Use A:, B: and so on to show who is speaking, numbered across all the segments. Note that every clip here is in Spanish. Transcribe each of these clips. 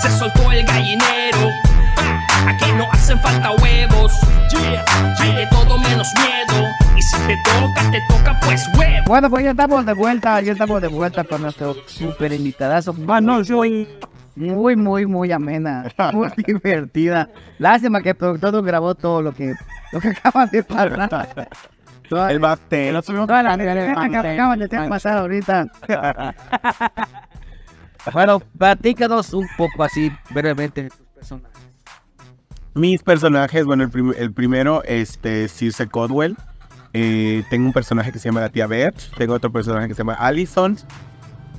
A: Se soltó el gallinero. Aquí no hacen falta huevos. Hay de todo menos miedo. Y si te toca, te toca pues huevo.
B: Bueno, pues ya estamos de vuelta, ya estamos de vuelta con nuestro super invitadazo. Bueno, soy muy, muy, muy amena, muy divertida. Lástima que el productor no grabó todo lo que, lo que acaban de. Toda-
C: El pastel.
B: cosas que acaban de pasar ahorita. Bueno, platícanos un poco así, brevemente, de tus personajes.
C: Mis personajes, bueno, el, prim- el primero, este, Circe Codwell. Eh, tengo un personaje que se llama la tía Beth. Tengo otro personaje que se llama Allison.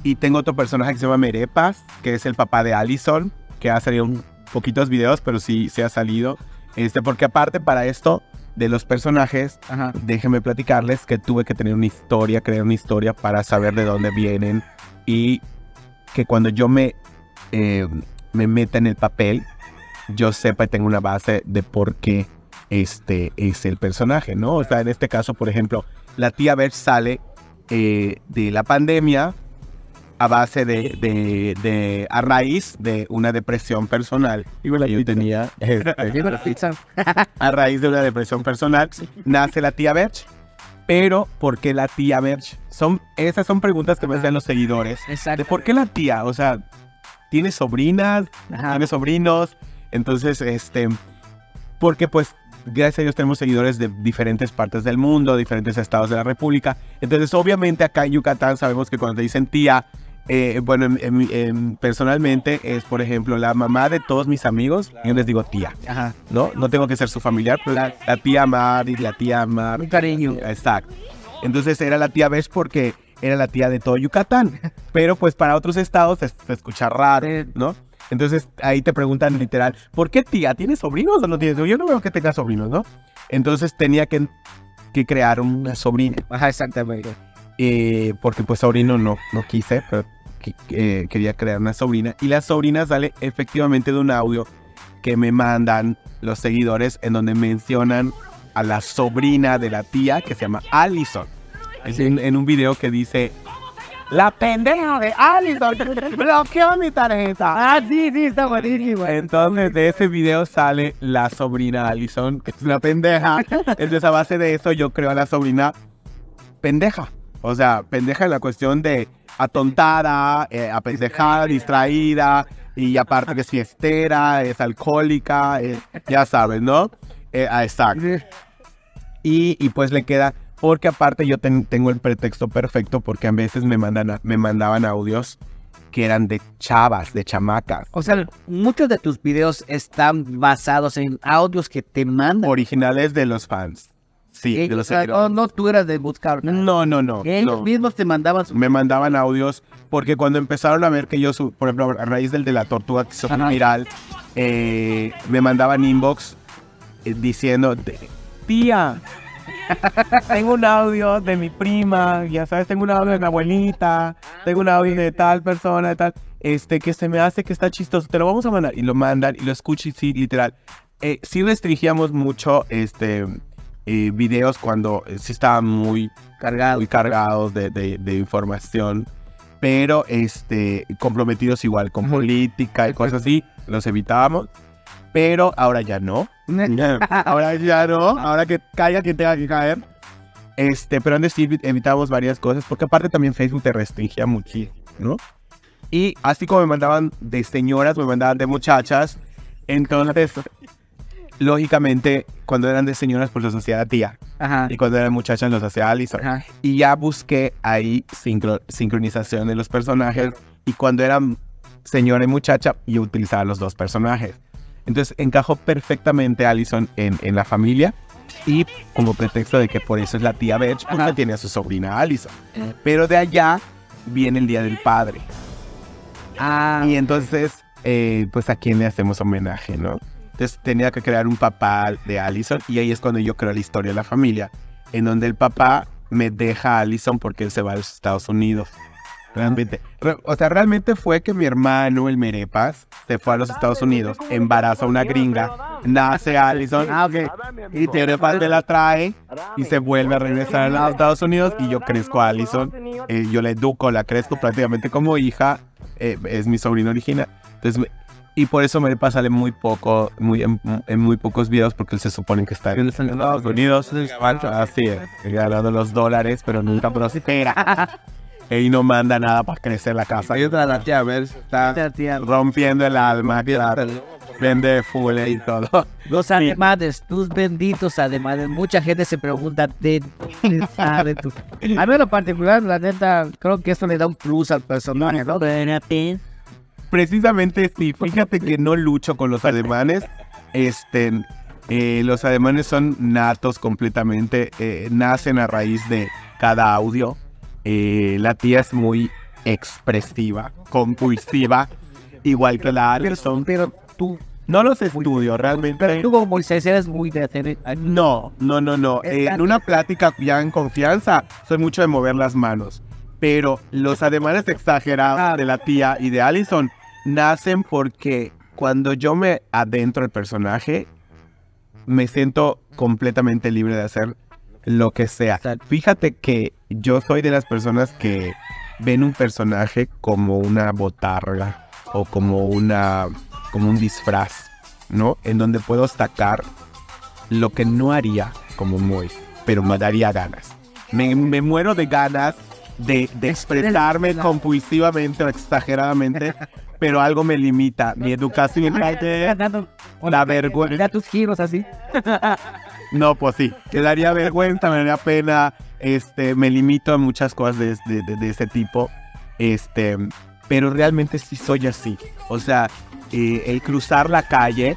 C: Y tengo otro personaje que se llama Merepas, que es el papá de Allison, que ha salido un poquitos videos, pero sí se ha salido. Este, porque aparte para esto de los personajes,
B: Ajá.
C: déjenme platicarles que tuve que tener una historia, crear una historia para saber de dónde vienen y que cuando yo me, eh, me meta en el papel, yo sepa y tenga una base de por qué este es el personaje, ¿no? O sea, en este caso, por ejemplo, la tía Beth sale eh, de la pandemia a base de, de, de- a raíz de una depresión personal. Y bueno, yo tenía, este, a raíz de una depresión personal, nace la tía Berch. Pero, ¿por qué la tía Berch? Son, esas son preguntas que me hacen los seguidores.
B: Exacto.
C: ¿De por qué la tía? O sea, ¿tiene sobrinas?
B: Ajá.
C: ¿Tiene sobrinos? Entonces, este, porque pues, gracias a Dios tenemos seguidores de diferentes partes del mundo, diferentes estados de la República. Entonces, obviamente acá en Yucatán sabemos que cuando te dicen tía, eh, bueno, en- en- en- personalmente es, por ejemplo, la mamá de todos mis amigos, yo les digo tía.
B: Ajá.
C: ¿no? No tengo que ser su familiar, pero la, la tía Mari, la tía Mar.
B: Un cariño.
C: Exacto. Entonces era la tía Bess porque era la tía de todo Yucatán. Pero pues para otros estados se, se escucha raro. ¿no? Entonces ahí te preguntan literal, ¿por qué tía? ¿Tienes sobrinos o no tienes? Yo no veo que tenga sobrinos, ¿no? Entonces tenía que, que crear una sobrina.
B: Ajá, exactamente.
C: eh, porque pues sobrino no, no quise, pero que- eh, quería crear una sobrina. Y la sobrina sale efectivamente de un audio que me mandan los seguidores en donde mencionan a la sobrina de la tía que se llama Allison. En, en un video que dice, la pendeja de Allison bloqueó mi tarjeta.
B: Ah, sí, sí, está buenísimo.
C: Entonces de ese video sale la sobrina Allison, que es una pendeja. Entonces a base de eso yo creo a la sobrina pendeja. O sea, pendeja en la cuestión de atontada, eh, apendejada, distraída, y aparte que es fiestera, es alcohólica, eh, ya sabes, ¿no? Eh, ah, exacto. Y, y pues le queda, porque aparte yo ten- tengo el pretexto perfecto, porque a veces me, mandan a- me mandaban audios que eran de chavas, de chamacas.
B: O sea, muchos de tus videos están basados en audios que te mandan.
C: Originales de los fans. Sí, de los
B: o sea, no, no tú eras de buscar. nada.
C: No, no, no.
B: Ellos
C: no.
B: mismos te mandaban.
C: Me mandaban audios porque cuando empezaron a ver que yo, por ejemplo, a raíz del de la tortuga que se fue viral, eh, me mandaban inbox eh, diciendo, tía, tengo un audio de mi prima, ya sabes, tengo un audio de mi abuelita, tengo un audio de tal persona, de tal, este, que se me hace que está chistoso, te lo vamos a mandar. Y lo mandan y lo escucho y sí, literal. Eh, sí restringíamos mucho, este, eh, videos cuando eh, sí estaban muy
B: cargado.
C: muy cargados de, de- de información, pero este, comprometidos igual con política y cosas así, los evitábamos, pero ahora ya no. ahora ya no, ahora que caiga quien tenga que caer. Este, pero antes sí evi- evitamos varias cosas, porque aparte también Facebook te restringía muchísimo, ¿no? Y así como me mandaban de señoras, me mandaban de muchachas, entonces, lógicamente, cuando eran de señoras, pues los hacía tía.
B: Ajá.
C: Y cuando eran muchachas los hacía Allison.
B: Ajá.
C: Y ya busqué ahí sincro- sincronización de los personajes. Y cuando eran señora y muchacha, yo utilizaba los dos personajes. Entonces encajó perfectamente Allison en, en la familia. Y como pretexto de que por eso es la tía Beth, porque
B: Ajá.
C: tiene a su sobrina Allison. Pero de allá viene el Día del Padre.
B: Ah,
C: Y entonces, eh, pues a quién le hacemos homenaje, ¿no? Entonces tenía que crear un papá de Allison y ahí es cuando yo creo la historia de la familia, en donde el papá me deja a Allison porque él se va a los Estados Unidos. Realmente, re- o sea, realmente fue que mi hermano, el Merepas, se fue a los Estados Unidos, embaraza a una gringa, nace Allison,
B: ah, ok.
C: y Merepas me la trae y se vuelve a regresar a los Estados Unidos y yo crezco a Allison, eh, yo la educo, la crezco prácticamente como hija, eh, es mi sobrino original. Entonces, Y por eso me sale muy poco, muy, en, en muy pocos videos, porque él se supone que está en Estados Unidos. Así es, ganando los dólares, pero nunca prospera. y no manda nada para crecer la casa.
D: Hay otra la tía, a ver, está
C: Rompiendo el alma, claro. Vende full y todo.
B: Los ademanes, tus benditos ademanes. Mucha gente se pregunta de dónde tu. A mí en lo particular, la neta, creo que eso le da un plus al personaje, ¿no?
C: Precisamente sí, fíjate que no lucho con los alemanes. Este, eh, los alemanes son natos completamente, eh, nacen a raíz de cada audio. Eh, la tía es muy expresiva, compulsiva, igual que la Alison.
B: Pero tú,
C: No los estudio realmente.
B: tú como Moisés eres muy de hacer.
C: No, no, no, no. Eh, en una plática ya en confianza, soy mucho de mover las manos. Pero los ademanes exagerados de la tía y de Allison nacen porque cuando yo me adentro el personaje, me siento completamente libre de hacer lo que sea. Fíjate que yo soy de las personas que ven un personaje como una botarga o como una como un disfraz, ¿no? En donde puedo sacar lo que no haría como Mois, pero me daría ganas. Me, me muero de ganas de, de expresarme compulsivamente o exageradamente, pero algo me limita. Mi educación, la vergüenza.
B: Tus giros así.
C: No, pues sí, me daría vergüenza, me daría pena, este, me limito a muchas cosas de, de, de- de ese tipo, este, pero realmente sí soy así. O sea, eh, el cruzar la calle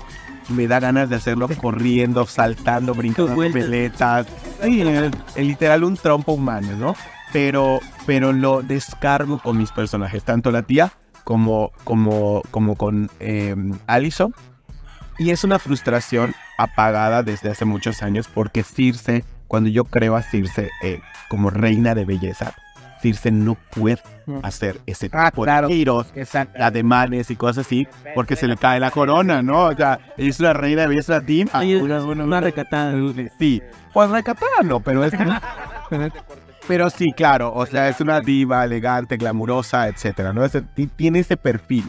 C: me da ganas de hacerlo corriendo, saltando, brincando, peletas, sí, el- el literal un trompo humano, ¿no? Pero, pero lo descargo con mis personajes, tanto la tía como, como, como con eh, Allison. Y es una frustración apagada desde hace muchos años porque Circe, cuando yo creo a Circe eh, como reina de belleza, Circe no puede hacer ese tipo
B: Ah, claro.
C: de giros, ademanes y cosas así, porque se le cae la corona, ¿no? O sea, es una reina de belleza latina.
D: una, una recatada.
C: Sí, pues recatada no, pero es... Pero sí, claro, o sea, es una diva elegante, glamurosa, etcétera, ¿no? Ese- ti- tiene ese perfil.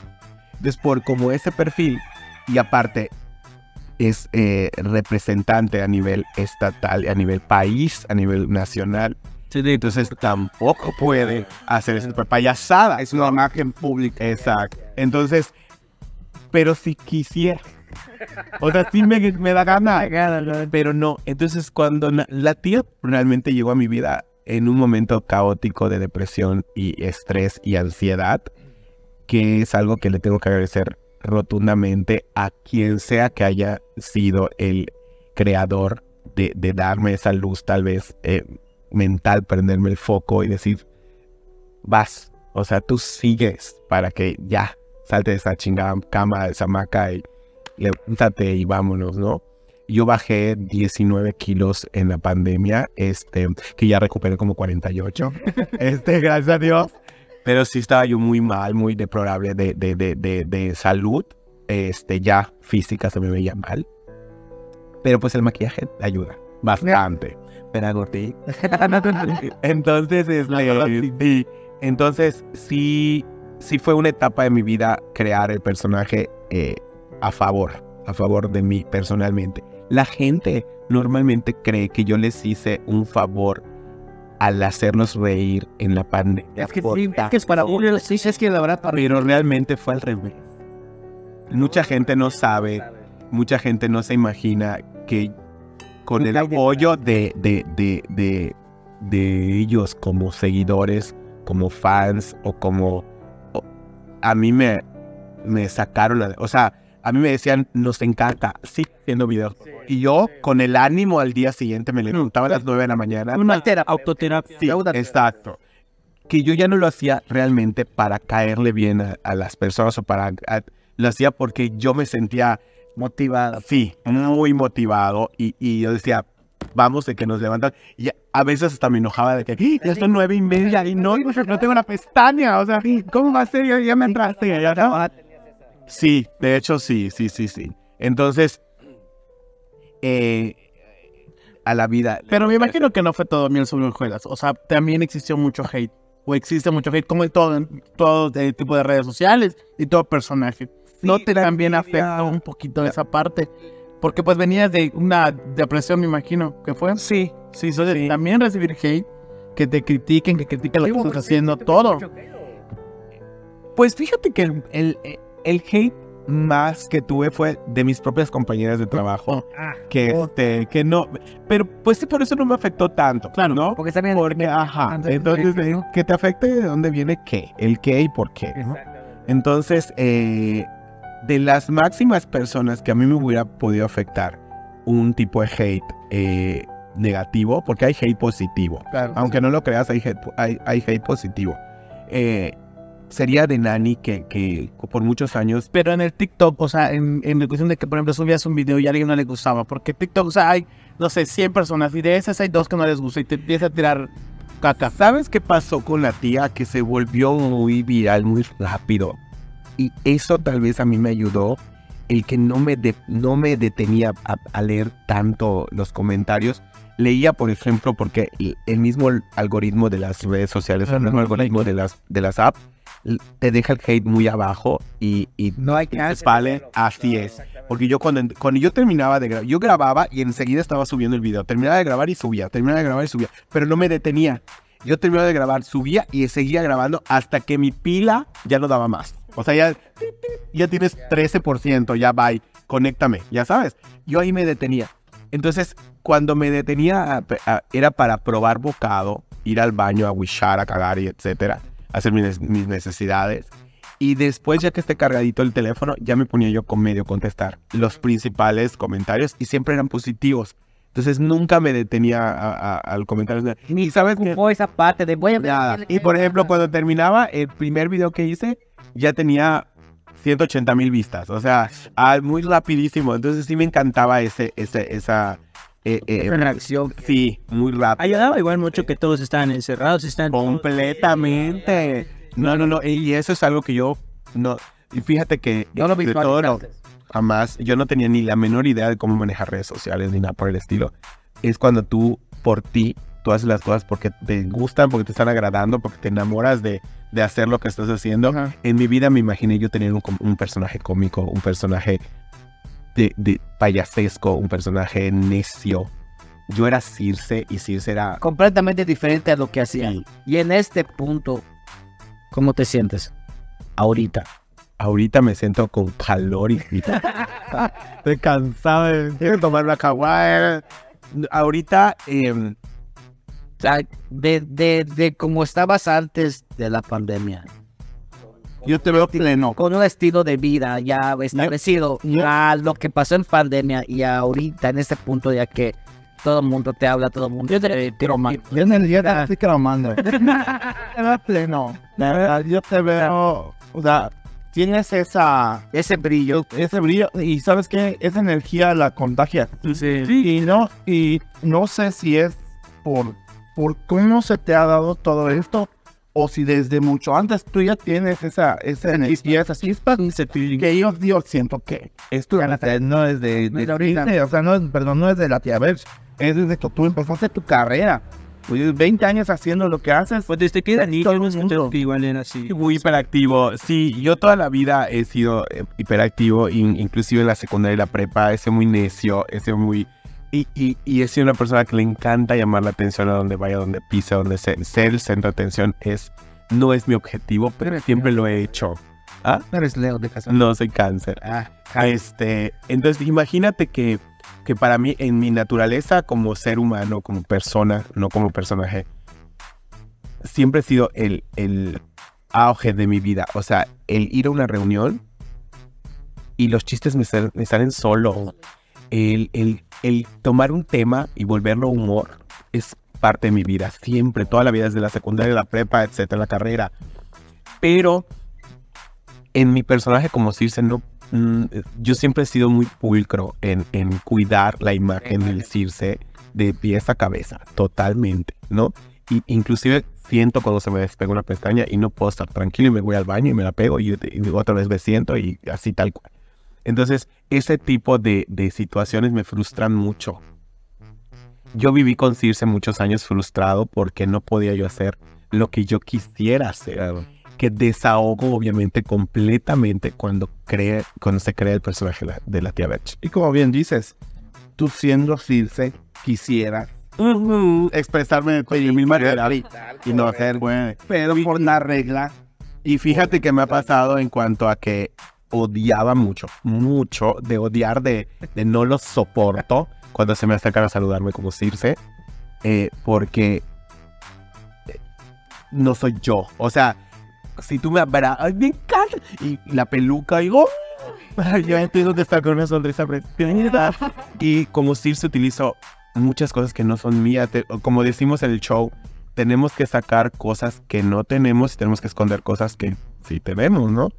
C: Entonces, por como ese perfil, y aparte es eh, representante a nivel estatal, a nivel país, a nivel nacional, entonces tampoco puede hacer esa payasada. Es una imagen pública. Exacto. Entonces, pero si quisiera. O sea, sí me, me da ganas pero no. Entonces, cuando na- la tía realmente llegó a mi vida en un momento caótico de depresión y estrés y ansiedad, que es algo que le tengo que agradecer rotundamente a quien sea que haya sido el creador de, darme esa luz tal vez eh, mental, prenderme el foco y decir, vas, o sea, tú sigues para que ya salte de esa chingada cama, de esa hamaca y levántate y vámonos, ¿no? Yo bajé 19 kilos en la pandemia, este, que ya recuperé como 48, este, gracias a Dios. Pero sí estaba yo muy mal, muy deplorable de, de, de, de, salud, este, ya física se me veía mal. Pero pues el maquillaje ayuda bastante. Pero. Entonces, este, sí, entonces sí, sí fue una etapa de mi vida crear el personaje eh, a favor, a favor de mí personalmente. La gente normalmente cree que yo les hice un favor al hacerlos reír en la pandemia.
B: Es que sí, es que es para uno, sí, es que la verdad para
C: pero realmente fue al revés. Mucha gente no sabe, mucha gente no se imagina que con el apoyo de, de, de, de, de ellos como seguidores, como fans o como... o- a mí me, me sacaron, la- o sea, a mí me decían, nos encanta, sí, haciendo videos. Y yo, con el ánimo al día siguiente, me levantaba a las 9 de la mañana.
B: una terapia.
D: Autoterapia.
C: Sí, exacto. Que yo ya no lo hacía realmente para caerle bien a, a las personas o para... a- lo hacía porque yo me sentía motivado. Sí, muy motivado. Y, y yo decía, vamos de que nos levantan. Y a veces hasta me enojaba de que "¡Ah, ya son nueve y media y no, no tengo una pestaña. O sea, ¿cómo va a ser? Ya, ya me entraste. Ya, ¿no? Sí, de hecho sí, sí, sí, sí. Entonces, eh, a la vida...
D: Pero me imagino que no fue todo miel sobre hojuelas. O sea, también existió mucho hate. O existe mucho hate, como en todo, todo eh, tipo de redes sociales y todo personaje. no te también afectó un poquito esa parte. Porque pues venías de una depresión, me imagino, que fue.
C: Sí,
D: Sí, entonces también recibir hate, que te critiquen, que critiquen lo que estás haciendo, todo.
C: Pues fíjate que el, el, el hate más que tuve fue de mis propias compañeras de trabajo. Que, este, que no. Pero pues sí, por eso no me afectó tanto.
D: Claro,
C: ¿no?
B: Porque también
C: Porque, ajá. Entonces, eh, que te afecte de dónde viene qué, el qué y por qué. Entonces, eh, de las máximas personas que a mí me hubiera podido afectar un tipo de hate eh, negativo, porque hay hate positivo.
D: Claro.
C: Aunque no lo creas, hay hate, hay, hay hate positivo. Eh, sería de Nani que, que por muchos años
D: Pero en el TikTok, o sea, en, en la cuestión de que, por ejemplo, subías un video y a alguien no le gustaba, porque TikTok, o sea, hay, no sé, 100 personas y de esas hay dos que no les gusta y te empieza a tirar caca.
C: ¿Sabes qué pasó con la tía que se volvió muy viral muy rápido? Y eso tal vez a mí me ayudó el que no me, de- no me detenía a, a leer tanto los comentarios. Leía, por ejemplo, porque el, mismo algoritmo de las redes sociales, el mismo algoritmo de las, de las apps, te deja el hate muy abajo y, y
B: No hay
C: te vale, así es. Porque yo cuando, cuando yo terminaba de grabar, yo grababa y enseguida estaba subiendo el video. Terminaba de grabar y subía, terminaba de grabar y subía, pero no me detenía. Yo terminaba de grabar, subía y seguía grabando hasta que mi pila ya no daba más. O sea, ya, ya tienes 13%, ya bye, conéctame, ya sabes. Yo ahí me detenía. Entonces, cuando me detenía, era para probar bocado, ir al baño a wishar, a cagar y etcétera, hacer mis, mis necesidades. Y después, ya que esté cargadito el teléfono, ya me ponía yo con medio contestar los principales comentarios y siempre eran positivos. Entonces nunca me detenía a- a- al comentario. Y sabes
B: ocupó esa parte de voy a
C: Nada. Y por ejemplo, cuando terminaba el primer video que hice, ya tenía 180 mil vistas. O sea, ah, muy rapidísimo. Entonces sí me encantaba ese, ese, esa... eh, eh,
B: reacción.
C: sí, muy rápido.
E: Ayudaba igual mucho que todos estaban encerrados, están
C: Completamente. No, no, no. Y eso es algo que yo no. Y fíjate que
B: No lo
C: de todo jamás, yo no tenía ni la menor idea de cómo manejar redes sociales ni nada por el estilo. Es cuando tú, por ti, tú haces las cosas porque te gustan, porque te están agradando, porque te enamoras de, de hacer lo que estás haciendo.
D: Ajá.
C: En mi vida me imaginé yo tener un, un personaje cómico, un personaje de, de payasesco, un personaje necio. Yo era Circe y Circe era...
B: Completamente diferente a lo que hacía. Y en este punto, ¿cómo te sientes? Ahorita.
C: Ahorita me siento con calor y Estoy cansado de quiero tomar una caguada. Ahorita, em,
B: de, de, de cómo estabas antes de la pandemia.
D: Yo te veo pleno.
B: Con un estilo de vida ya establecido. A lo que pasó en pandemia y ahorita en este punto ya que todo el mundo te habla, todo el mundo te, te
D: Yo en el día te estoy cromando. Te veo pleno. De verdad, yo te veo. O sea, tienes esa.
B: ese brillo.
D: Ese brillo. Y sabes qué? Esa energía la contagia.
E: Sí.
D: Y no, y no sé si es por, por cómo se te ha dado todo esto. O si desde mucho antes tú ya tienes esa, esa energía, esa chispa. Que yo, yo siento que esto es de,
B: No es de
D: de
B: ahorita.
D: o sea, no es, perdón, no es de la tía Bebs, es desde que tú empezaste tu carrera. Pues 20 años haciendo lo que haces.
E: Pues desde que era niño, igual era así.
C: muy hiperactivo. Sí, yo toda la vida he sido eh, hiperactivo, in- inclusive en la secundaria y la prepa, sido muy necio, sido muy... Y, y, y he sido una persona que le encanta llamar la atención a donde vaya, donde pisa, donde se- ser el centro de atención es... No es mi objetivo, pero siempre lo he hecho. ¿Ah?
B: Eres Leo de casa.
C: No soy cáncer.
B: Ah,
C: Este, entonces imagínate que, que para mí, en mi naturaleza como ser humano, como persona, no como personaje, siempre he sido el, el auge de mi vida. O sea, el ir a una reunión y los chistes me, sal- me salen solo. El, el, el tomar un tema y volverlo humor es parte de mi vida. Siempre, toda la vida, desde la secundaria, la prepa, etcétera, la carrera. Pero en mi personaje como Circe, no, mm, yo siempre he sido muy pulcro en, en cuidar la imagen del Circe de pies a cabeza, totalmente, ¿no? Y inclusive siento cuando se me despega una pestaña y no puedo estar tranquilo y me voy al baño y me la pego y, y otra vez me siento y así tal cual. Entonces, ese tipo de, de situaciones me frustran mucho. Yo viví con Circe muchos años frustrado porque no podía yo hacer lo que yo quisiera hacer. que desahogo obviamente completamente cuando, cree, cuando se crea el personaje de la, tía Berch.
D: Y como bien dices, tú siendo Circe, quisieras expresarme de mil maneras y no hacer, bueno, pero por la regla.
C: Y fíjate que me ha pasado en cuanto a que odiaba mucho, mucho, de odiar, de, de no lo soporto cuando se me acercan a saludarme como Circe, eh, porque eh, no soy yo. O sea, si tú me abrazas, ¡ay, me encanta! Y la peluca, y ¡oh! yo entiendo de estar con una sonrisa preciosa. Y como Circe utilizo muchas cosas que no son mías, como decimos en el show, tenemos que sacar cosas que no tenemos y tenemos que esconder cosas que sí tenemos, ¿no?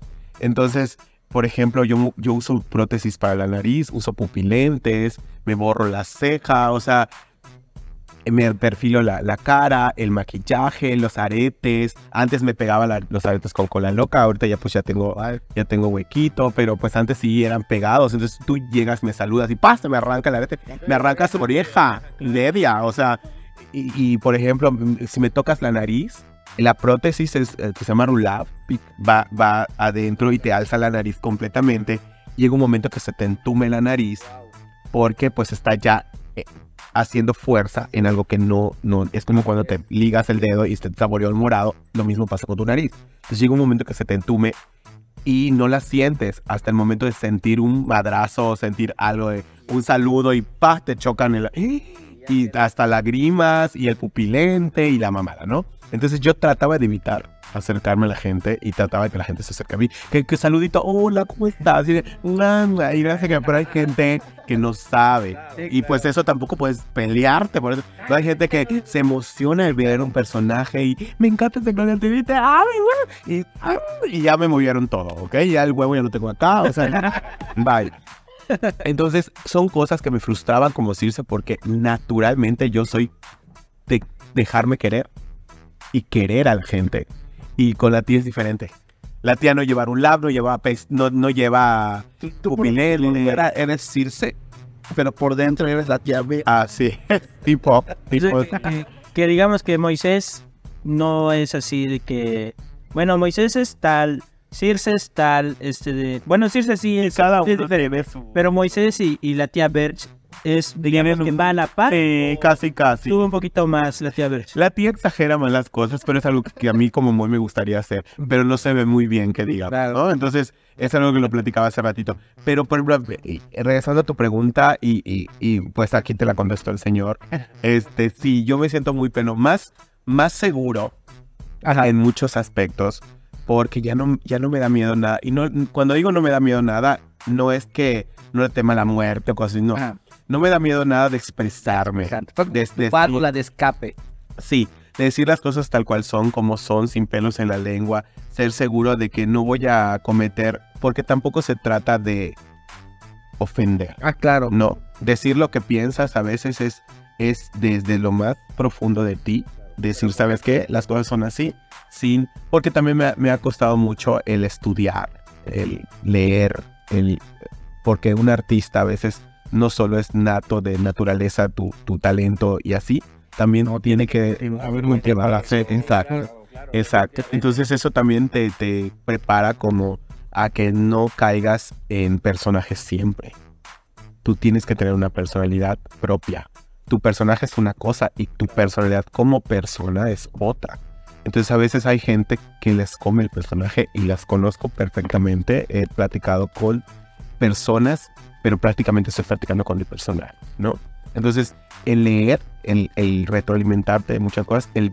C: Entonces, por ejemplo, yo, yo uso prótesis para la nariz, uso pupilentes, me borro la ceja, o sea, me perfilo la, la cara, el maquillaje, los aretes. Antes me pegaba la- los aretes con cola loca, ahorita ya pues ya tengo, ya tengo huequito, pero pues antes sí eran pegados. Entonces tú llegas, me saludas y ¡pasta! me arranca el arete, me arranca su oreja, media, o sea, y, y, por ejemplo, si me tocas la nariz, la prótesis es, eh, se llama Rulab, va, va adentro y te alza la nariz completamente. Llega un momento que se te entume la nariz porque pues está ya eh, haciendo fuerza en algo que no, no, es como cuando te ligas el dedo y te saboreó el morado, lo mismo pasa con tu nariz. Entonces llega un momento que se te entume y no la sientes hasta el momento de sentir un madrazo o sentir algo de un saludo y ¡pah! te chocan el... Y hasta lágrimas y el pupilente y la mamada, ¿no? Entonces yo trataba de evitar acercarme a la gente y trataba de que la gente se acerque a mí. Que, que saludito, hola, ¿cómo estás? Y, y gracias que pero hay gente que no sabe. Y pues eso tampoco puedes pelearte por eso. Hay gente que se emociona al ver un personaje y me encanta este Gloria y, y, y ya me movieron todo, ¿ok? Ya el huevo ya lo tengo acá, o sea, bye. Entonces son cosas que me frustraban como Circe porque naturalmente yo soy de dejarme querer y querer a la gente. Y con la tía es diferente. La tía no lleva un lab, no lleva, no, no lleva pupilente.
D: Era- eres Circe, pero por dentro eres la tía B.
C: Ah, sí. tipo, tipo.
E: Que, que digamos que Moisés no es así de que. Bueno, Moisés es tal, Circe es tal, este de. Bueno, Circe sí es.
C: Cada
E: es
C: uno
E: diferente. Pero Moisés y, y la tía Berch es, digamos, que va a la par.
C: Sí, casi, casi.
E: Sube un poquito más la tía Berch.
C: La tía exagera más las cosas, pero es algo que a mí como muy me gustaría hacer, pero no se ve muy bien que diga,
B: Claro.
C: ¿no? Entonces, es algo que lo platicaba hace ratito. Pero, por ejemplo, eh, regresando a tu pregunta, y, y- y, pues aquí te la contestó el señor, este, sí, yo me siento muy pleno, más, más seguro en muchos aspectos, porque ya no, ya no me da miedo nada. Y no, cuando digo no me da miedo nada, no es que no le tema la muerte o cosas así, no.
B: Ajá.
C: No me da miedo nada de expresarme. de- de-
B: Válvula de escape.
C: Sí, de decir las cosas tal cual son, como son, sin pelos en la lengua, ser seguro de que no voy a cometer, porque tampoco se trata de ofender,
B: Ah, claro.
C: no, decir lo que piensas a veces es, es desde lo más profundo de ti, decir, ¿sabes qué? Las cosas son así, sin, porque también me, ha- me ha costado mucho el estudiar, el leer, el, porque un artista a veces no solo es nato de naturaleza tu, tu talento y así, también tiene que haber un. Exacto. Exacto. Entonces eso también te, te prepara como a que no caigas en personajes siempre. Tú tienes que tener una personalidad propia. Tu personaje es una cosa y tu personalidad como persona es otra. Entonces a veces hay gente que les come el personaje y las conozco perfectamente. He platicado con personas, pero prácticamente estoy platicando con mi personaje, ¿no? Entonces el leer, el, el retroalimentarte de muchas cosas, el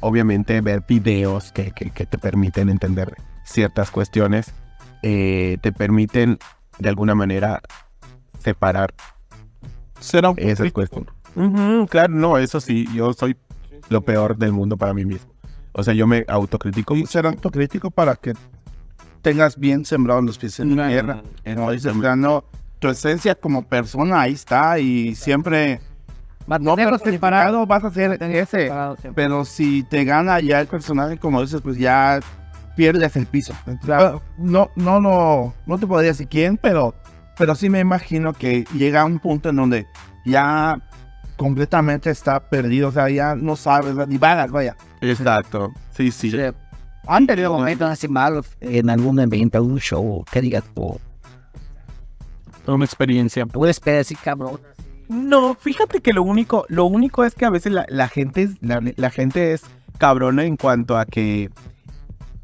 C: obviamente ver videos que, que- que te permiten entender ciertas cuestiones, eh, te permiten de alguna manera separar
D: Será
C: cuestiones. Ujú, claro, no, eso sí, yo soy lo peor del mundo para mí mismo. O sea, yo me autocritico.
D: y ser autocrítico para que tengas bien sembrados los pies en la tierra. No, ya no, tu esencia como persona ahí está y siempre no separado vas a ser ese. Pero si te gana ya el personaje, como dices, pues ya pierdes el piso. Claro, no, no, no, no te podría decir quién, pero, pero sí me imagino que llega a un punto en donde ya completamente está perdido, o sea, ya no sabes, ni vagas, vaya.
C: Exacto. Sí, sí.
B: Sí. ¿Han tenido momentos así malos en algún evento, algún show? ¿Qué digas tú?
C: Una experiencia.
B: Una así, cabrón.
C: No, fíjate que lo único, lo único es que a veces la, la gente, es- la, la gente es cabrona en cuanto a que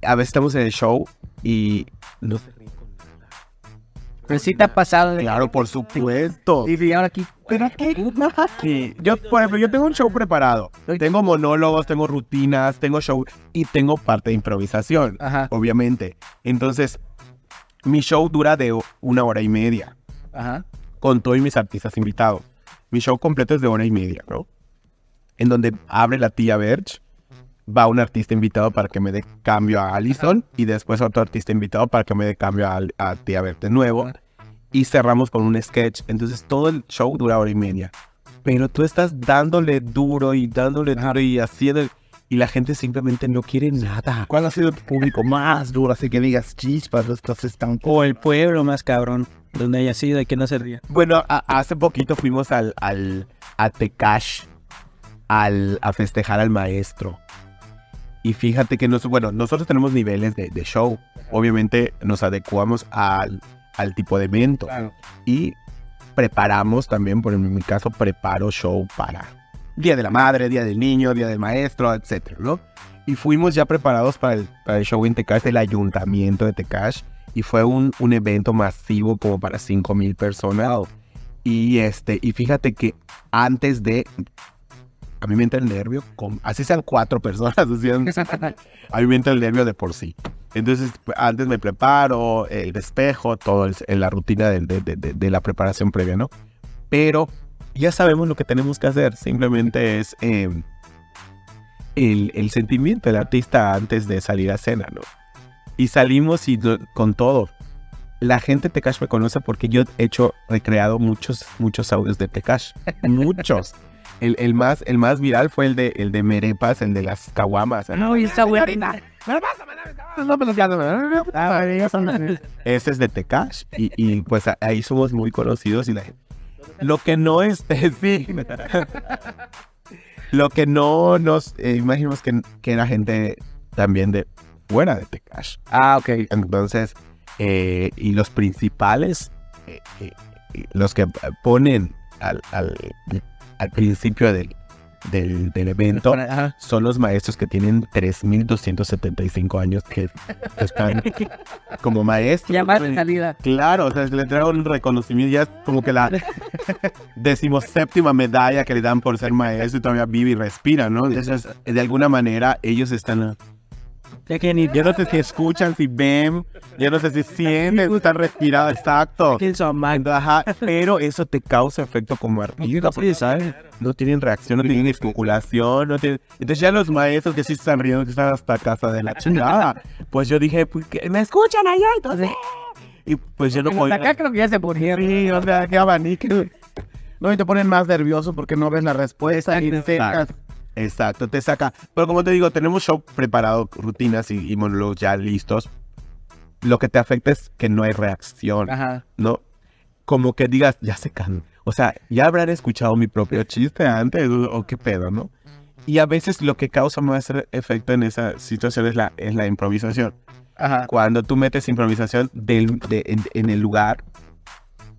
C: a veces estamos en el show y no se ríen con nada.
B: Pero sí te ha pasado de...
C: Claro, por supuesto.
B: Y de ahora aquí...
C: Pero qué Sí, yo, por ejemplo, yo tengo un show preparado. Tengo monólogos, tengo rutinas, tengo show y tengo parte de improvisación,
B: Ajá,
C: obviamente. Entonces, mi show dura de una hora y media
B: ajá.
C: con todos mis artistas invitados. Mi show completo es de hora y media, ¿no? En donde abre la tía Verge, va un artista invitado para que me dé cambio a Allison y después otro artista invitado para que me dé cambio a, a tía Verge de nuevo. Y cerramos con un sketch. Entonces todo el show dura hora y media. Pero tú estás dándole duro y dándole duro y haciendo... Y la gente simplemente no quiere nada.
D: ¿Cuál ha sido tu público más duro? Así que digas, chispas, estos están...
E: O el pueblo más cabrón, donde haya sido y que no se ría.
C: Bueno, a- hace poquito fuimos al, al a Tecash al, a festejar al maestro. Y fíjate que nos, bueno, nosotros tenemos niveles de, de show. Obviamente nos adecuamos al, al tipo de evento.
B: Claro.
C: Y preparamos también, por ejemplo, en mi caso, preparo show para Día de la Madre, Día del Niño, Día del Maestro, etcétera, ¿no? Y fuimos ya preparados para el, show en Tecash del ayuntamiento de Tecash. Y fue un, evento masivo como para 5 mil personas. Y este, y fíjate que antes de. A mí me entra el nervio, con- así sean cuatro personas, sean- a mí me entra el nervio de por sí. Entonces, antes me preparo, el despejo, todo en la rutina de- de la preparación previa, ¿no? Pero ya sabemos lo que tenemos que hacer, simplemente es eh, el, el sentimiento del artista antes de salir a escena, ¿no? Y salimos y lo- con todo. La gente de Tekash me conoce porque yo he hecho, recreado muchos, muchos audios de Tekash. Muchos. El, el más, el más viral fue el de, el de Merepas, el de las caguamas.
B: No, y está buena. Ah,
C: Ese es de Tekash. Y, y, pues a- ahí somos muy conocidos y la gente. Lo que no es, sí. Lo que no nos eh, imaginamos que, que era gente también de fuera de Tekash.
B: Ah, ok.
C: Entonces, eh, y los principales, eh, eh, los que ponen al, al, al principio del, del, del evento, son los maestros que tienen 3.275 años que están como maestros.
B: Llamar de salida.
C: Claro, o sea, le traen un reconocimiento, ya es como que la decimoséptima medalla que le dan por ser maestro y todavía vive y respira, ¿no? Entonces, de alguna manera, ellos están...
E: Ya que ni
C: Yo no sé si escuchan, si ven, yo no sé si sienten, están respirados, exacto. Entonces, ajá, pero eso te causa efecto como artista, porque, ¿sabes? No tienen reacción, no tienen estimulación, no tienen... Entonces ya los maestros que sí están riendo, que están hasta casa de la chingada, pues yo dije, pues, ¿me escuchan allá? Entonces, y pues yo no podía...
B: Acá creo que ya se pusieron.
D: Sí, o sea, qué abanico. No, y te ponen más nervioso porque no ves la respuesta y te
C: Exacto. Te saca. Pero como te digo, tenemos show preparado, rutinas y, y monólogos ya listos. Lo que te afecta es que no hay reacción,
B: Ajá.
C: ¿no? Como que digas, ya se can. O sea, ya habrán escuchado mi propio chiste antes, o, qué pedo, ¿no? Y a veces lo que causa más efecto en esa situación es la, es la improvisación.
B: Ajá.
C: Cuando tú metes improvisación del- de- en, en el lugar,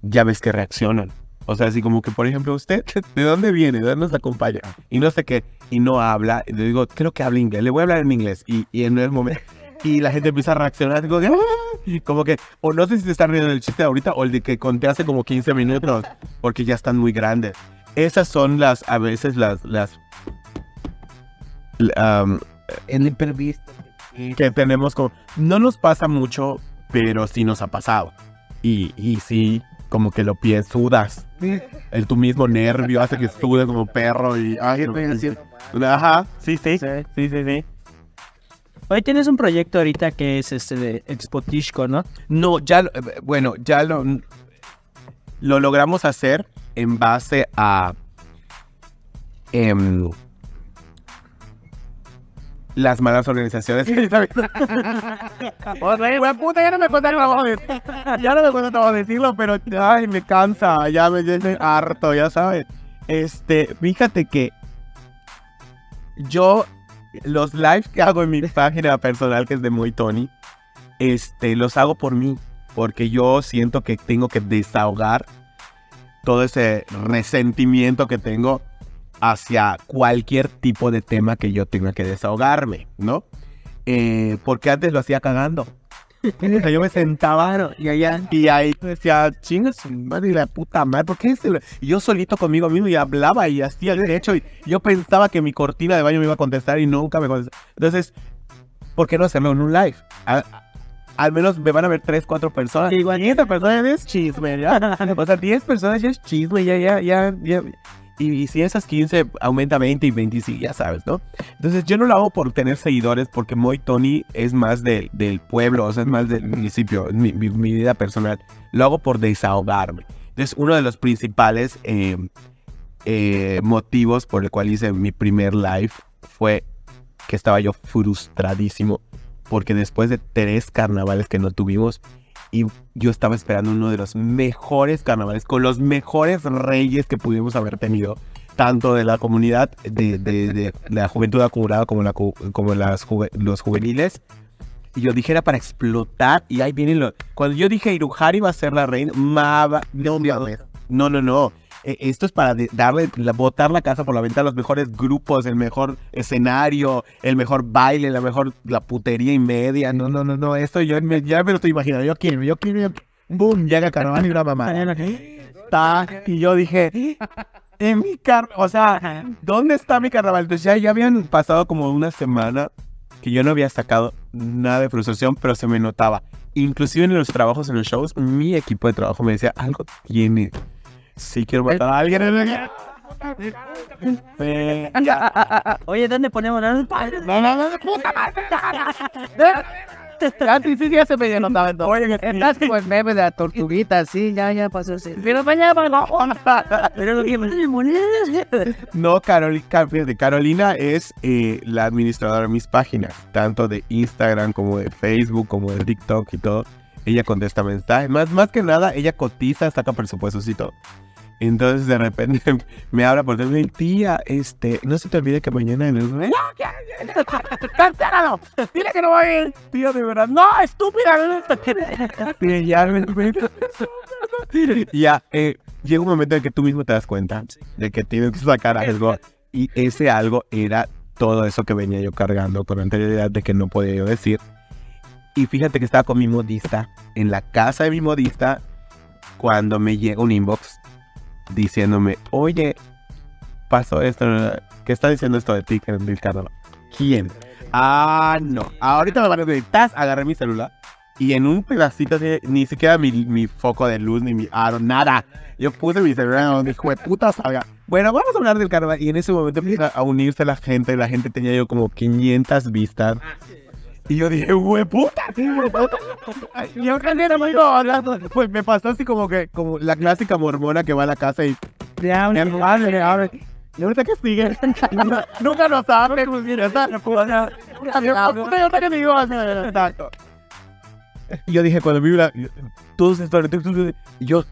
C: ya ves que reaccionan. O sea, así como que, por ejemplo, usted, ¿de dónde viene? ¿De dónde nos acompaña? Y no sé qué, y no habla. Y le digo, creo que habla inglés, le voy a hablar en inglés. Y, y en el momento, y la gente empieza a reaccionar, digo, "Ah", y como que, o no sé si se está riendo del chiste ahorita o el de que conté hace como 15 minutos, porque ya están muy grandes. Esas son las, a veces las, las, um,
B: El imprevisto.
C: que tenemos como... No nos pasa mucho, pero sí nos ha pasado. Y, y sí, como que lo pies sudas. El tu mismo nervio hace que sudes como perro y... Ay,
B: estoy haciendo?
C: Ajá, sí, sí. Sí, sí, sí.
E: Hoy tienes un proyecto ahorita que es este de Expotishko, ¿no?
C: No, ya, lo- eh, bueno, ya lo, lo logramos hacer en base a em, las malas organizaciones.
D: Ya no me decir. Ya no decirlo, pero ay, me cansa. Ya me tiene harto, ya sabes.
C: Este, fíjate que yo los lives que hago en mi página personal, que es de Muy Tony, este, los hago por mí, porque yo siento que tengo que desahogar todo ese resentimiento que tengo hacia cualquier tipo de tema que yo tenga que desahogarme, ¿no? Eh, porque antes lo hacía cagando. O sea, yo me sentaba y, allá, y ahí decía, chingas, madre y la puta madre, ¿por qué? se lo-?" Y yo solito conmigo mismo y hablaba y hacía el derecho y yo pensaba que mi cortina de baño me iba a contestar y nunca me contestaba. Entonces, ¿por qué no hacerlo en un live? A- al menos me van a ver 3, 4 personas.
E: Igual.
C: 10 personas es chisme, ya. O sea, 10 personas ya es chisme, ya, ya, ya, ya. Y, y si esas 15 aumenta a 20 y 25, ya sabes, ¿no? Entonces yo no lo hago por tener seguidores, porque Moy Tony es más del, del pueblo, o sea, es más del municipio, mi, mi- mi vida personal. Lo hago por desahogarme. Entonces uno de los principales eh, eh, motivos por el cual hice mi primer live fue que estaba yo frustradísimo, porque después de tres carnavales que no tuvimos, y yo estaba esperando uno de los mejores carnavales, con los mejores reyes que pudimos haber tenido, tanto de la comunidad, de, de- de la juventud acumulada como, la, cu- como las juve- los juveniles. Y yo dije era para explotar, y ahí vienen los... Cuando yo dije Iruhari va a ser la reina, Maba... No, no, no, no. Eh, Esto es para darle, botar la casa por la ventana, los mejores grupos, el mejor escenario, el mejor baile, la mejor, la putería y media. No, no, no, no. Esto yo me- ya me lo estoy imaginando. Yo quiero, yo quiero. yo- Boom, llega carnaval y una mamá. Y yo dije, en mi carnaval, o sea, ¿dónde está mi carnaval? Entonces ya, ya habían pasado como una semana que yo no había sacado nada de frustración, pero se me notaba. Inclusive en los trabajos, en los shows, mi equipo de trabajo me decía, algo tiene. Sí quiero matar a alguien. Eh,
E: Oye, ¿dónde ponemos la
B: No, no, no, puta madre. Ah, sí, sí, ya se me notaba todo.
C: Oye, que-
B: Estás como el meme de la tortuguita, sí, ya, ya pasó así. Pero mañana no.
E: Pero lo que me
C: No, Carolina, fíjate, Carolina es eh, la administradora de mis páginas, tanto de Instagram como de Facebook, como de TikTok y todo. Ella contesta mensajes, más, más que nada, ella cotiza, saca presupuestos y todo. Entonces de repente me habla por teléfono y tía, este, no se te olvide que mañana en el...
B: ¡Cancélalo! Dile que no voy a ir.
C: Tía, de verdad, no, estúpida. Y ya, ya, eh, llega un momento en que tú mismo te das cuenta de que tienes que sacar algo. Y ese algo era todo eso que venía yo cargando con anterioridad de que no podía yo decir. Y fíjate que estaba con mi modista en la casa de mi modista cuando me llega un inbox diciéndome, oye, pasó esto, ¿qué está diciendo esto de ti, Ricardo? ¿Quién? Ah, no. Ahorita me van a decir, "Tas", agarré mi celular y en un pedacito ni siquiera mi, mi foco de luz ni mi aro, nada. Yo puse mi celular donde hijo de puta salga. Bueno, vamos a hablar del carnaval. Y en ese momento empieza a unirse la gente. La gente tenía yo como 500 vistas. Y yo dije, güey, puta. Y yo era muy hablando. Pues me pasó así como que, como la clásica mormona que va a la casa y. Mi hermano, le abre. ¿Y ahorita qué sigue? Nunca lo sabe. pues, mira, está- puta, puta, yo te digo, así, exacto. Y yo dije, cuando vi la. Todos estos. Y yo.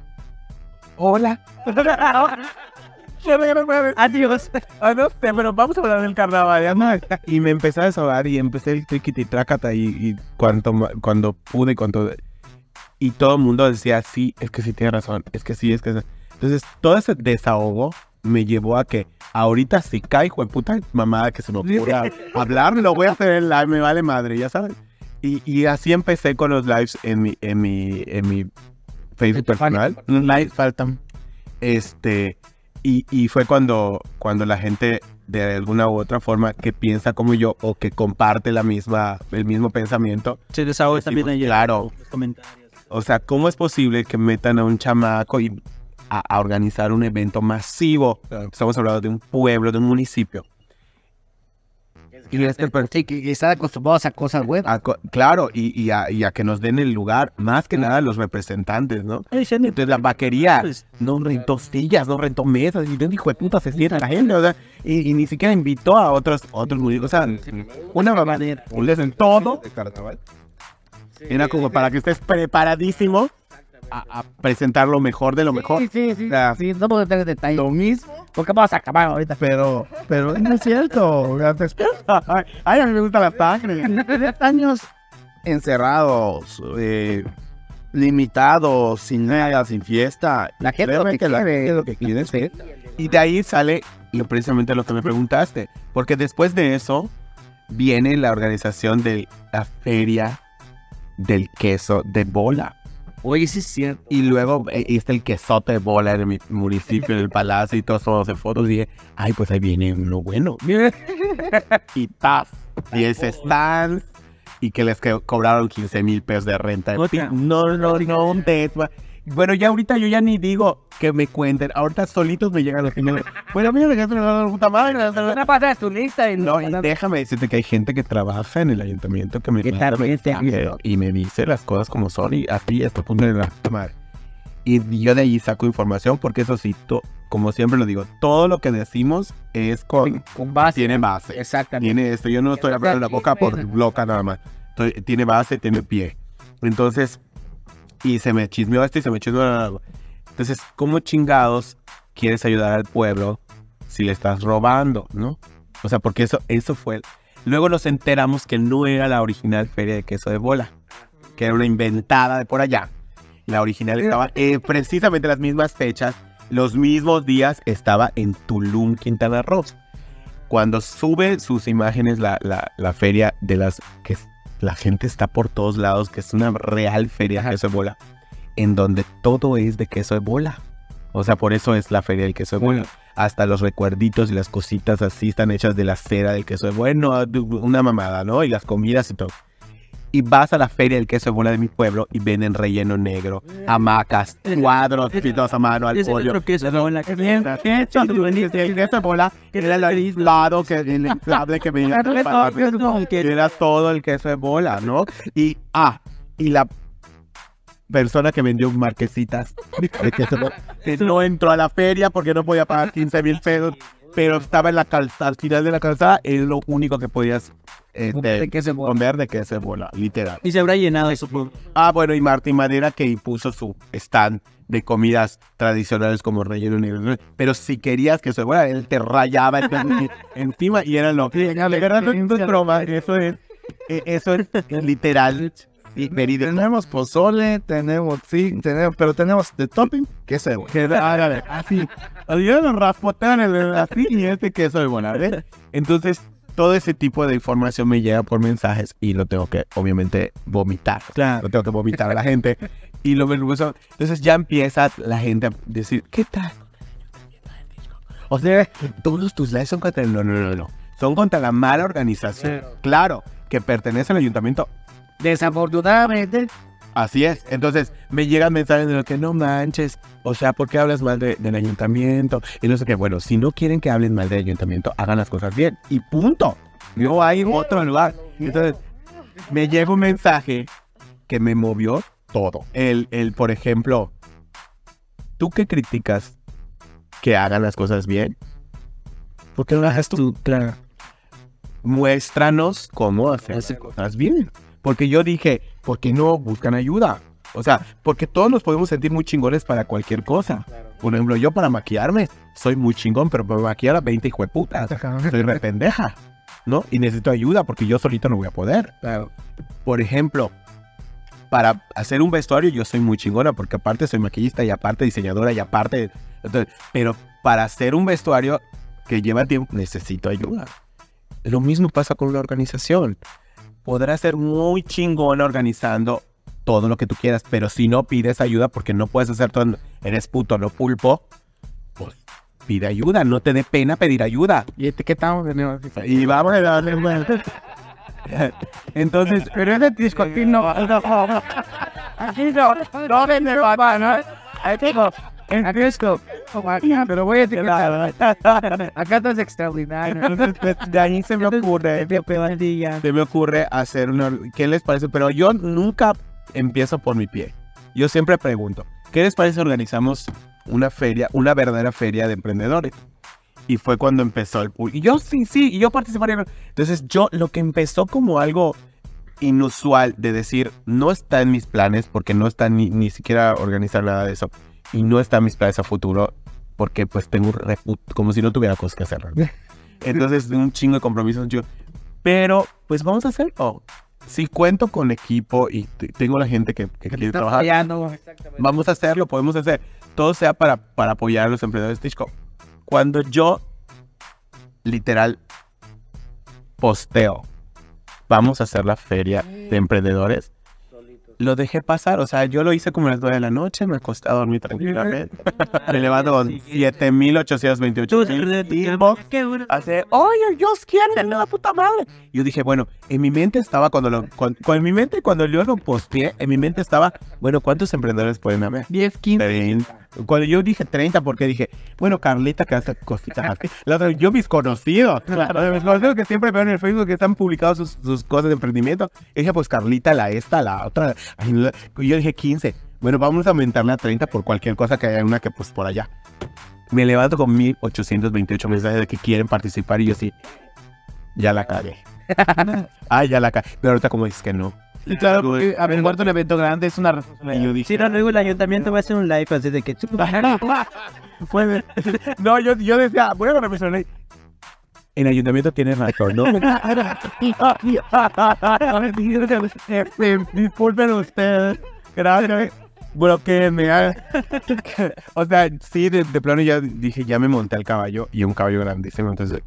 C: Hola.
E: Adiós.
C: Ah, no sé, pero vamos a hablar del carnaval. ya no. Y me empecé a desahogar y empecé el triquiti trácata y, y cuanto, cuando pude, cuando... Y todo el mundo decía, sí, es que sí tiene razón, es que sí, es que sí. Entonces, todo ese desahogo me llevó a que ahorita si cae, hijo de puta mamada que se me ocurra hablar, lo voy a hacer en live, me vale madre, ya saben. Y, y así empecé con los lives en mi, en mi, en mi Facebook personal. Live faltan. Este, y, y fue cuando, cuando la gente de alguna u otra forma que piensa como yo o que comparte la misma, el mismo pensamiento.
E: Se desahoga también ahí.
C: claro.
E: Los comentarios.
C: O sea, ¿cómo es posible que metan a un chamaco y a, a organizar un evento masivo? Estamos hablando de un pueblo, de un municipio. Y este per-
B: Sí, que que está acostumbrado a cosas buenas.
C: a co- claro, y, y a, y a que nos den el lugar, más que nada los representantes, ¿no? Entonces la vaquería
E: Pues-
C: no rentó sillas, no rentó mesas, y de hijo de puta se sienta la gente, o sea, y, y ni siquiera invitó a otros, otros municipios, o sea, una mamadera, un en todo, era como para que estés preparadísimo a- a presentar lo mejor de lo mejor.
B: Sí, sí, sí.
C: O sea,
B: Sí, no puedo tener detalles.
D: Lo mismo,
B: Porque vamos a acabar ahorita.
D: pero, pero no es cierto. Ay, a mí me gusta la sangre. Años encerrados, eh, limitados, sin nada, sin fiesta.
B: La gente lo que
D: que la
B: quiere.
D: gente lo que quiere.
C: Y de ahí sale lo, precisamente lo que me preguntaste. Porque después de eso viene la organización de la feria del queso de bola.
B: Oye, sí es cierto.
C: Y luego eh, está el quesote de bola en mi municipio, en el palacio y todos todos de fotos. Y dije, ay, pues ahí viene uno bueno. y taz. Y ese stand. Y que les cobraron 15 mil pesos de renta.
E: Otra.
C: No, no, no, de- Bueno, ya ahorita yo ya ni digo que me cuenten. Ahorita solitos me llegan los finales. Bueno, mira, que la puta madre.
B: Una pasada tu lista y
C: No, y déjame decirte que hay gente que trabaja en el ayuntamiento que me
B: ¿Qué tal, este?
C: y me dice las cosas como son y así hasta punto de la madre. Y yo de ahí saco información porque eso sí, to- como siempre lo digo, todo lo que decimos es con
B: Con base.
C: tiene base.
B: Exactamente.
C: Tiene esto, yo no estoy abriendo la boca por loca nada más. Tiene base, tiene pie. Entonces, y se me chismeó esto y se me chismeó algo. Entonces, ¿cómo chingados quieres ayudar al pueblo si le estás robando, no? O sea, porque eso, eso fue. Luego nos enteramos que no era la original feria de queso de bola, que era una inventada de por allá. La original estaba eh, precisamente las mismas fechas, los mismos días estaba en Tulum, Quintana Roo. Cuando sube sus imágenes la, la, la feria de las que la gente está por todos lados, que es una real feria de queso de bola, en donde todo es de queso de bola. O sea, por eso es la feria del queso de bola. Hasta los recuerditos y las cositas así están hechas de la cera del queso de bola. No, una mamada, ¿no? Y las comidas y todo. Y vas a la feria del queso de bola de mi pueblo y venden relleno negro, hamacas, cuadros pintados a mano al pollo.
E: otro queso de bola que
C: El queso de bola era el aislado, que el inflable que venía que era todo el queso de bola, ¿no? Y, ah, y la persona que vendió marquesitas de queso de bola, que no entró a la feria porque no podía pagar 15 mil pesos, pero estaba en la calzada, al final de la calzada, es lo único que podías este,
B: De bola.
C: comer de bola, literal.
E: Y se habrá llenado, supongo.
C: Ah, bueno, y Martín Madera que puso su stand de comidas tradicionales como relleno negro. Pero si querías que eso fuera, él te rayaba encima y era lo que... Eso es, eh, eso es literal y.
D: Tenemos pozole, tenemos, sí, tenemos, pero tenemos de topping queso de bola.
C: Que ah, dale, así. Yo los raspotean así y este queso de bola, ¿ves? Entonces, todo ese tipo de información me llega por mensajes y lo tengo que, obviamente, vomitar.
E: Claro.
C: Lo tengo que vomitar a la gente. Y lo vergüenza. Entonces ya empieza la gente a decir, ¿qué tal? O sea, todos tus likes son contra el... No, no, no, no. Son contra la mala organización. Claro, que pertenece al ayuntamiento.
B: Desafortunadamente,
C: Así es. Entonces me llegan mensajes de lo que no manches. O sea, ¿por qué hablas mal de- del ayuntamiento? Y no sé qué. Bueno, si no quieren que hablen mal del ayuntamiento, hagan las cosas bien. Y punto. No hay otro lugar. Entonces, me llega un mensaje que me movió todo. El, el, por ejemplo, ¿tú qué criticas que hagan las cosas bien? ¿Por qué no las haces tú?
E: Claro.
C: muéstranos cómo hacer las cosas bien. Porque yo dije, ¿por qué no buscan ayuda? O sea, porque todos nos podemos sentir muy chingones para cualquier cosa. Por ejemplo, yo para maquillarme soy muy chingón, pero para maquillar a 20 hijueputas soy re pendeja, ¿no? Y necesito ayuda porque yo solito no voy a poder. Por ejemplo, para hacer un vestuario yo soy muy chingona porque aparte soy maquillista y aparte diseñadora y aparte... entonces, pero para hacer un vestuario que lleva tiempo necesito ayuda. Lo mismo pasa con una organización. Podrás ser muy chingona organizando todo lo que tú quieras, pero si no pides ayuda porque no puedes hacer todo, eres puto, no pulpo, pues pide ayuda, no te dé pena pedir ayuda.
B: ¿y etiquetamos de nuevo?
C: Y vamos a darle vuelta. Entonces,
B: Pero ese disco no. Aquí no. No vende papá, ¿no? Ahí tengo. El disco. Pero voy a etiquetar. Acá todo es extraordinario.
C: pues, de ahí se me ocurre, se me ocurre hacer una... ¿Qué les parece? Pero yo nunca empiezo por mi pie. Yo siempre pregunto, ¿qué les parece si organizamos una feria, una verdadera feria de emprendedores? Y fue cuando empezó el pool. Y yo sí, sí, y yo participaría. Entonces yo, lo que empezó como algo inusual de decir, no está en mis planes porque no está ni, ni siquiera organizar nada de eso. Y no está en mis planes a futuro porque pues tengo como si no tuviera cosas que hacer. ¿no? Entonces, un chingo de compromisos. chingo- Pero, pues vamos a hacerlo. Si cuento con equipo y tengo la gente que, que quiere trabajar,
B: Apoyando.
C: vamos a hacerlo, podemos hacer. Todo sea para, para apoyar a los emprendedores de. Cuando yo, literal, posteo, vamos a hacer la feria de emprendedores, lo dejé pasar. O sea, yo lo hice como a las 9 de la noche, me acosté a dormir tranquilamente. me levanto con 7,828 inbox. Hace, oye, yo quiero la puta madre. Yo dije, bueno, en mi mente estaba cuando lo, cuando, en mi mente cuando yo lo posteé, en mi mente estaba, bueno, ¿cuántos emprendedores pueden haber?
B: 10, 15.
C: 30. Cuando yo dije 30, porque dije, bueno, Carlita que hace cositas así. La otra, yo mis conocidos, claro, mis conocidos que siempre veo en el Facebook que están publicados sus, sus cosas de emprendimiento. Y dije, pues Carlita, la esta, la otra. Y yo dije 15. Bueno, vamos a aumentarla a 30 por cualquier cosa que haya una que pues por allá. Me levanto con 1828 mensajes de que quieren participar y yo sí, ya la cagué. ah, ya la cagué. Pero ahorita como dices que no.
B: Sí, claro, porque averiguarte un evento grande es una
C: Y
B: responsabilidad.
C: yo dije,
E: Sí, no, luego el ayuntamiento va a hacer un live así de que...
C: Puede. No, yo, yo decía, voy a reflexionar. El ayuntamiento tiene razón, ¿no? Disculpen ustedes. Gracias. Bloqueenme. O sea, sí, de, de plano ya dije, ya me monté al caballo y un caballo grandísimo. Entonces,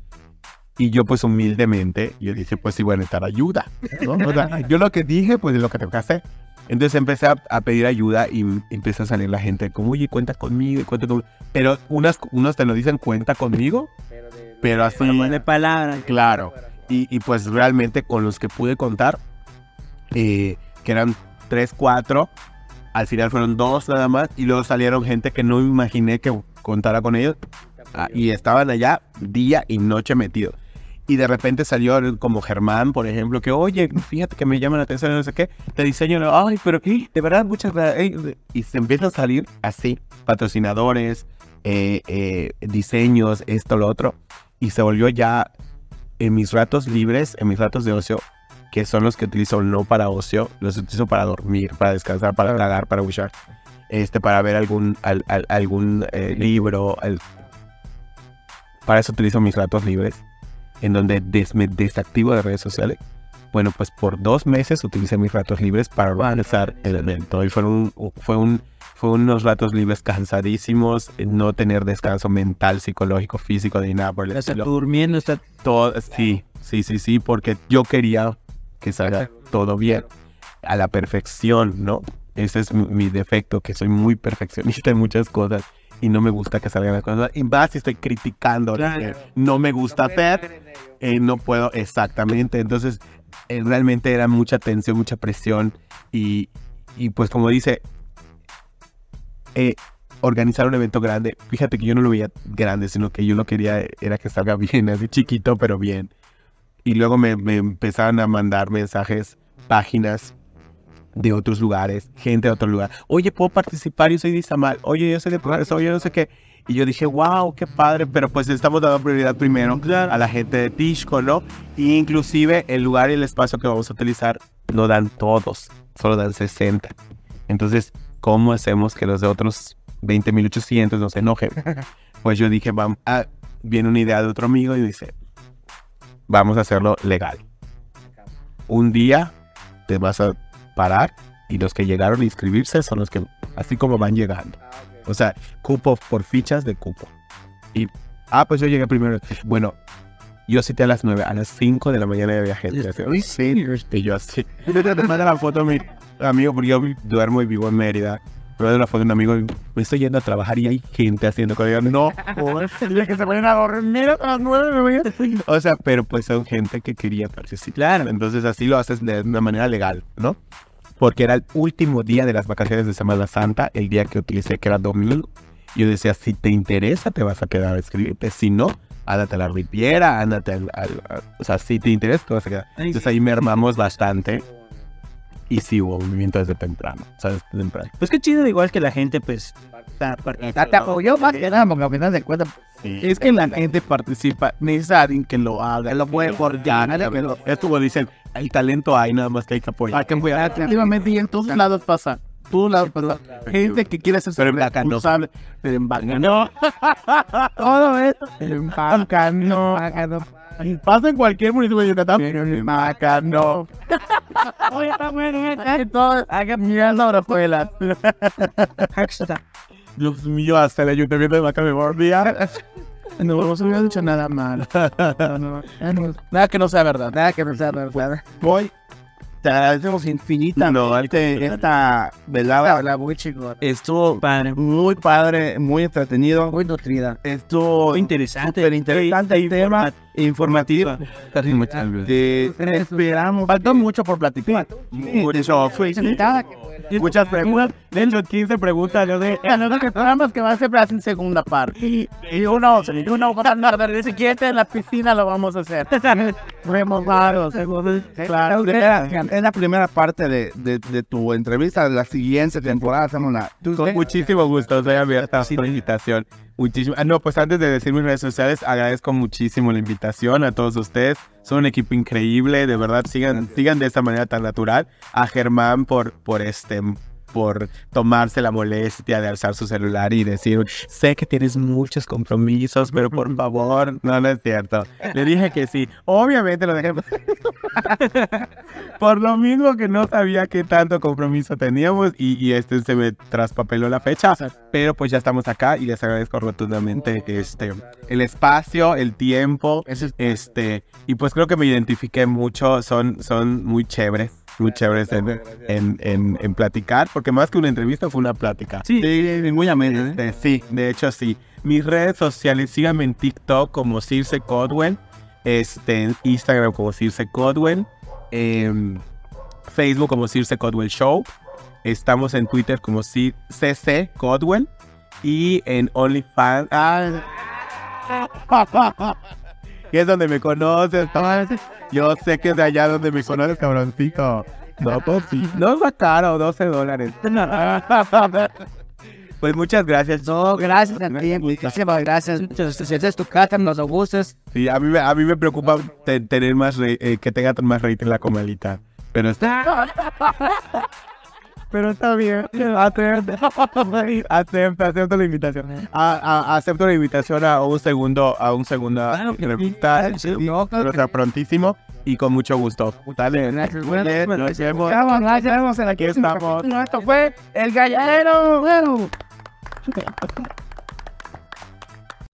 C: y yo pues humildemente, yo dije, pues sí voy a necesitar ayuda. ¿no? O sea, yo lo que dije, pues es lo que tengo que hacer. Entonces empecé a, a pedir ayuda y empieza a salir la gente como, oye, cuenta conmigo, cuenta conmigo. Pero unas, unos te lo dicen, cuenta conmigo, pero así,
E: de palabra.
C: claro. Y, y pues realmente con los que pude contar, eh, que eran tres, cuatro, al final fueron dos nada más, y luego salieron gente que no imaginé que contara con ellos, y estaban allá día y noche metidos. Y de repente salió como Germán, por ejemplo, que, oye, fíjate que me llama la atención, no sé qué, te diseño, ay, pero de verdad, muchas gracias. ey". Y se empiezan a salir así, patrocinadores, eh, eh, diseños, esto, lo otro. Y se volvió ya en mis ratos libres, en mis ratos de ocio, que son los que utilizo no para ocio, los utilizo para dormir, para descansar, para tragar, para buchar, este, para ver algún, al- al- algún eh, libro. Para eso utilizo mis ratos libres, en donde des- me desactivo de redes sociales. Bueno, pues por dos meses utilicé mis ratos libres para organizar el evento. Y fueron, fue un, fue unos ratos libres cansadísimos, eh, no tener descanso mental, psicológico, físico, ni nada por el estilo.
E: durmiendo, está...
C: Todo, sí, sí, sí, sí, porque yo quería que salga todo bien, a la perfección, ¿no? Ese es mi defecto, que soy muy perfeccionista en muchas cosas y no me gusta que salgan las cosas. Y si estoy criticando lo que no me gusta hacer, eh, no puedo exactamente. Entonces, eh, realmente era mucha tensión, mucha presión y, y pues como dice, eh, organizar un evento grande, fíjate que yo no lo veía grande, sino que yo lo quería era que salga bien, así chiquito, pero bien. Y luego me, me empezaron a mandar mensajes, páginas de otros lugares, gente de otro lugar. Oye, ¿puedo participar? Yo soy de Izamal. Oye, yo soy de Progreso. Oye, no sé qué. Y yo dije, wow, qué padre, pero pues estamos dando prioridad primero a la gente de Tishko, ¿no? Y inclusive el lugar y el espacio que vamos a utilizar no dan todos, solo dan 60. Entonces, ¿cómo hacemos que los de otros 20.800 no se enojen? Pues yo dije, vamos, ah, viene una idea de otro amigo y dice, vamos a hacerlo legal. Un día te vas a parar y los que llegaron a inscribirse son los que, así como van llegando. O sea, cupo por fichas de cupo. Y, ah, pues yo llegué primero. Bueno, yo cité a las 9, a las 5 de la mañana había gente. Así, "Uy, sí", Y yo así. Te manda la foto a mi amigo, porque yo duermo y vivo en Mérida. Foto a un amigo me estoy yendo a trabajar y hay gente haciendo cosas. Yo, No, dile que se vayan a dormir a las 9. me voy a-". O sea, pero pues son gente que quería participar.
E: Claro.
C: Entonces así lo haces de una manera legal, ¿no? Porque era el último día de las vacaciones de Semana Santa, el día que utilicé, que era domingo. Yo decía, si te interesa, te vas a quedar a escribirte. Si no, ándate a la Riviera, ándate al... al- al- o sea, si te interesa, te vas a quedar. Entonces ahí mermamos bastante. Y sí hubo movimiento desde temprano, ¿sabes? Temprano.
E: Pues qué chido, igual que la gente, pues,
B: te apoyó más que nada, porque al final de cuentas,
D: Es que la gente participa, necesita alguien que lo haga.
B: lo puede coordinar, que lo-
C: dicen, el talento hay, nada más que hay que apoyar.
D: Hay que apoyar. Efectivamente, y en todos lados pasa. Todos lados pasa. Gente que quiere ser
C: Pero en Bacano.
D: responsable, pero en Bacano. Todo esto. En Bacano. Pasa en cualquier municipio de Yucatán. Pero en Bacano.
B: Oye, está bueno,
D: Entonces, hagan mierda ahora fue la.
E: Hashtag.
C: Dios mío, hasta el ayuntamiento de Maca me mordía.
D: No, no se me ha dicho nada mal. Nada que no sea verdad.
B: Nada que pensar, ¿verdad?
D: Voy. Te agradecemos infinitamente esta velada.
B: Habla muy chingón,
D: Estuvo
E: Padre.
D: muy padre, muy entretenido.
B: muy nutrida.
D: Estuvo
E: interesante.
D: súper interesante el tema, informativo.
C: Muchas gracias.
D: Te esperamos. Faltó mucho por platicar.
C: Mucho. Muchas preguntas. De hecho, 15 preguntas. Yo de.
D: Nosotros que esperamos que va a ser en segunda parte. Y uno, uno, no, en la piscina lo vamos a hacer. Claro, es la primera parte de, de, de tu entrevista. La siguiente temporada hacemos la.
C: Con muchísimo gusto, estoy abierta a la invitación. Muchísimo. Ah, no, pues antes de decir mis redes sociales, agradezco muchísimo la invitación a todos ustedes. Son un equipo increíble, de verdad, sigan, sigan de esta manera tan natural. A Germán por, por este por tomarse la molestia de alzar su celular y decir, sé que tienes muchos compromisos, pero por favor, no, no es cierto. Le dije que sí. Obviamente lo dejé. por lo mismo que no sabía qué tanto compromiso teníamos y, y este se me traspapeló la fecha, pero pues ya estamos acá y les agradezco rotundamente este el espacio, el tiempo, este y pues creo que me identifiqué mucho, son son muy chéveres, muy chéveres en, en, en- en platicar, porque más que una entrevista fue una plática.
E: Sí.
D: muy ameno, ¿eh?
C: Este, sí, de hecho sí. Mis redes sociales, síganme en TikTok como Circe Codwell, este, en Instagram como Circe Codwell, em, Facebook como Circe Codwell Show, estamos en Twitter como C- CC Codwell y en OnlyFans, ah, que es donde me conoces, ¿no? yo sé que es de allá donde me conoces, cabroncito. No, pues sí. No es caro, 12 dólares. Pues muchas gracias.
B: No, gracias a ti, muchísimas gracias. Si esta es tu casa, nos gustas.
C: Sí, a mí, me- a mí me preocupa te- tener más re- eh, que tenga más rating la comalita. Pero está. Pero está bien. Acepto, acepto, acepto la invitación. A- a- acepto la invitación a un segundo, a un segunda
E: Claro
C: entrevista.
B: No,
C: Pero sea prontísimo y con mucho gusto. Dale. Nos vemos.
B: Gracias, vamos en
C: Aquí estamos.
B: Esto fue El Galladero. Bueno.